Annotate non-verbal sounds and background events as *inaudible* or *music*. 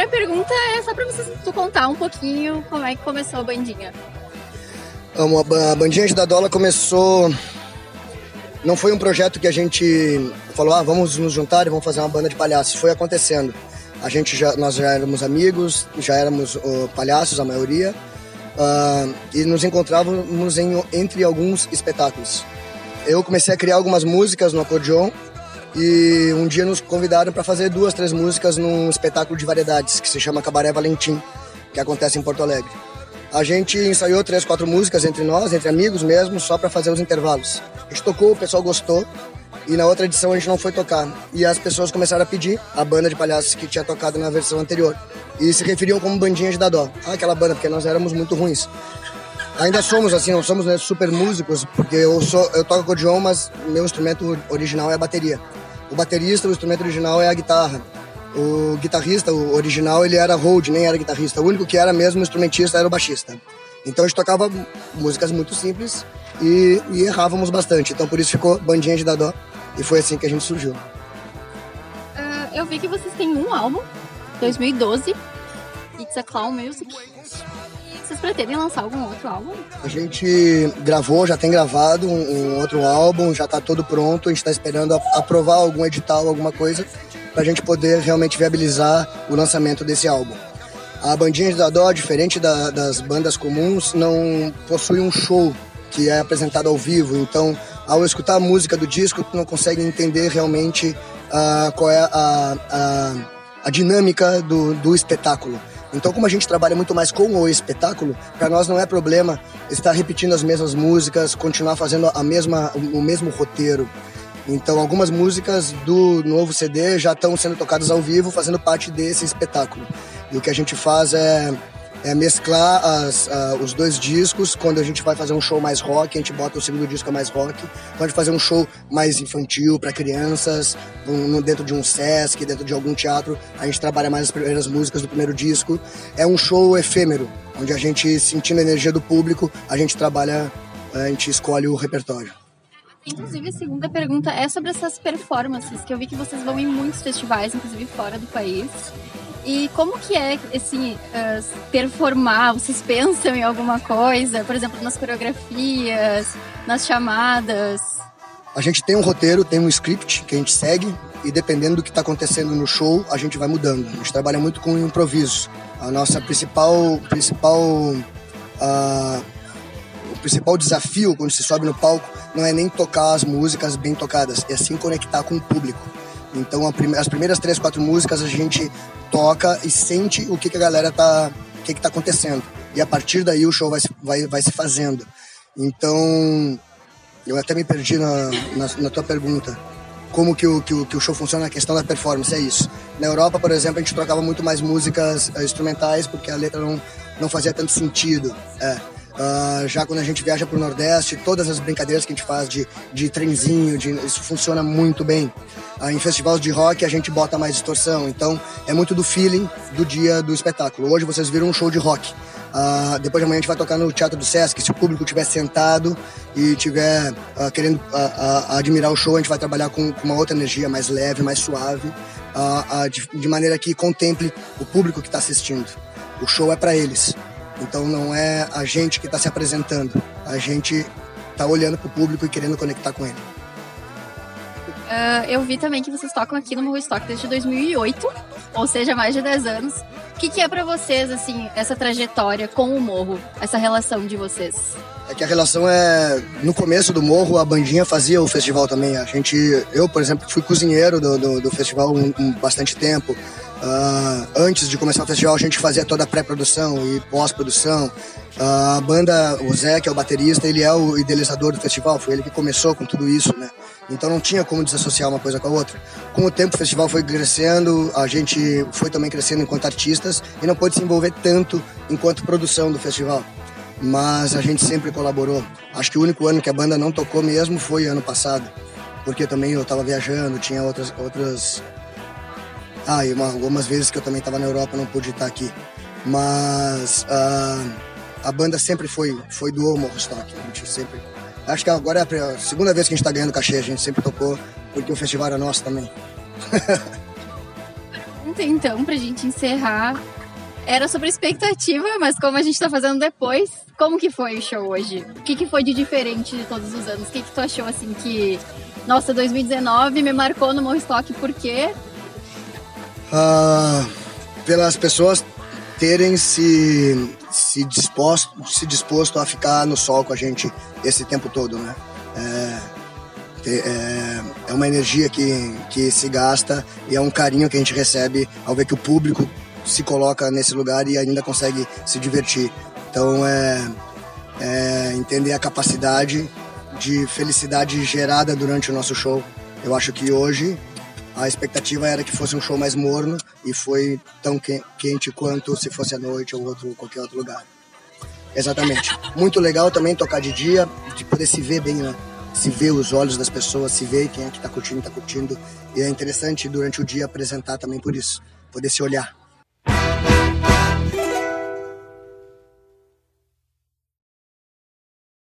primeira pergunta é só para você tu contar um pouquinho como é que começou a bandinha. A bandinha de Dadola começou. Não foi um projeto que a gente falou, ah, vamos nos juntar e vamos fazer uma banda de palhaços. Foi acontecendo. A gente já, nós já éramos amigos, já éramos uh, palhaços, a maioria, uh, e nos encontrávamos em, entre alguns espetáculos. Eu comecei a criar algumas músicas no acordeon e um dia nos convidaram para fazer duas, três músicas num espetáculo de variedades que se chama Cabaré Valentim, que acontece em Porto Alegre. A gente ensaiou três, quatro músicas entre nós, entre amigos mesmo, só para fazer os intervalos. A gente tocou, o pessoal gostou e na outra edição a gente não foi tocar. E as pessoas começaram a pedir a banda de palhaços que tinha tocado na versão anterior. E se referiam como bandinha de Dadó. Ah, aquela banda, porque nós éramos muito ruins. Ainda somos assim, não somos né, super músicos, porque eu, sou, eu toco acordeon, mas meu instrumento original é a bateria. O baterista, o instrumento original é a guitarra. O guitarrista, o original, ele era hold, nem era guitarrista. O único que era mesmo instrumentista era o baixista. Então a gente tocava músicas muito simples e, e errávamos bastante. Então por isso ficou Bandinha de Dadó e foi assim que a gente surgiu. Uh, eu vi que vocês têm um álbum, 2012, It's a Clown Music. Vocês pretendem lançar algum outro álbum? A gente gravou, já tem gravado um, um outro álbum, já está todo pronto. A gente está esperando aprovar algum edital, alguma coisa, para a gente poder realmente viabilizar o lançamento desse álbum. A bandinha de Dadó, diferente da, das bandas comuns, não possui um show que é apresentado ao vivo. Então, ao escutar a música do disco, tu não consegue entender realmente uh, qual é a, a, a dinâmica do, do espetáculo. Então, como a gente trabalha muito mais com o espetáculo, para nós não é problema estar repetindo as mesmas músicas, continuar fazendo a mesma, o mesmo roteiro. Então, algumas músicas do novo CD já estão sendo tocadas ao vivo, fazendo parte desse espetáculo. E o que a gente faz é é mesclar as, uh, os dois discos. Quando a gente vai fazer um show mais rock, a gente bota o segundo disco mais rock. Gente fazer um show mais infantil para crianças, um, dentro de um Sesc, dentro de algum teatro, a gente trabalha mais as primeiras músicas do primeiro disco. É um show efêmero, onde a gente, sentindo a energia do público, a gente trabalha, a gente escolhe o repertório. Inclusive, a segunda pergunta é sobre essas performances, que eu vi que vocês vão em muitos festivais, inclusive fora do país. E como que é, assim, uh, performar? Vocês pensam em alguma coisa? Por exemplo, nas coreografias, nas chamadas? A gente tem um roteiro, tem um script que a gente segue e dependendo do que está acontecendo no show, a gente vai mudando. A gente trabalha muito com improviso. A nossa principal, principal, uh, principal desafio quando se sobe no palco não é nem tocar as músicas bem tocadas, é sim conectar com o público. Então as primeiras três, quatro músicas a gente toca e sente o que, que a galera tá. o que, que tá acontecendo. E a partir daí o show vai, vai, vai se fazendo. Então, eu até me perdi na, na, na tua pergunta. Como que o, que, o, que o show funciona na questão da performance, é isso. Na Europa, por exemplo, a gente trocava muito mais músicas uh, instrumentais porque a letra não, não fazia tanto sentido. É. Uh, já quando a gente viaja para o Nordeste, todas as brincadeiras que a gente faz de, de trenzinho, de, isso funciona muito bem. Uh, em festivais de rock a gente bota mais distorção, então é muito do feeling do dia do espetáculo. Hoje vocês viram um show de rock. Uh, depois de amanhã a gente vai tocar no Teatro do Sesc. Se o público estiver sentado e estiver querendo admirar o show, a gente vai trabalhar com, com, uma outra energia mais leve, mais suave, de, de maneira que contemple o público que está assistindo. O show é para eles. Então não é a gente que está se apresentando, a gente está olhando para o público e querendo conectar com ele. Uh, eu vi também que vocês tocam aqui no Morro Stock desde 2008, ou seja, mais de 10 anos. O que, que é para vocês, assim, essa trajetória com o Morro, essa relação de vocês? É que a relação é. No começo do morro, a bandinha fazia o festival também. A gente. Eu, por exemplo, fui cozinheiro do, do, do festival um, um, bastante tempo. Uh, antes de começar o festival, a gente fazia toda a pré-produção e pós-produção. Uh, a banda, o Zé, que é o baterista, ele é o idealizador do festival, foi ele que começou com tudo isso, né? Então não tinha como desassociar uma coisa com a outra. Com o tempo, o festival foi crescendo, a gente foi também crescendo enquanto artistas e não pôde se envolver tanto enquanto produção do festival. Mas a gente sempre colaborou. Acho que o único ano que a banda não tocou mesmo foi ano passado, porque também eu estava viajando, tinha outras, outras ah, e uma, algumas vezes que eu também estava na Europa não pude estar aqui. Mas uh, a banda sempre foi, foi do Morro Stock. A gente sempre. Acho que agora é a segunda vez que a gente está ganhando cachê. A gente sempre tocou porque o festival era nosso também. pergunta, *laughs* então, pra gente encerrar, era sobre expectativa, mas como a gente tá fazendo depois, como que foi o show hoje? O que, que foi de diferente de todos os anos? O que, que tu achou, assim, que... Nossa, 2019 me marcou no Morristock, por quê? Uh, pelas pessoas terem se, se, disposto, se disposto a ficar no sol com a gente esse tempo todo, né? É, é, é uma energia que, que se gasta e é um carinho que a gente recebe ao ver que o público se coloca nesse lugar e ainda consegue se divertir. Então é, é entender a capacidade de felicidade gerada durante o nosso show. Eu acho que hoje a expectativa era que fosse um show mais morno e foi tão quente quanto se fosse à noite ou outro, qualquer outro lugar. Exatamente. Muito legal também tocar de dia, de poder se ver bem, né? Se ver os olhos das pessoas, se ver quem é que tá curtindo, tá curtindo. E é interessante durante o dia apresentar também por isso, poder se olhar.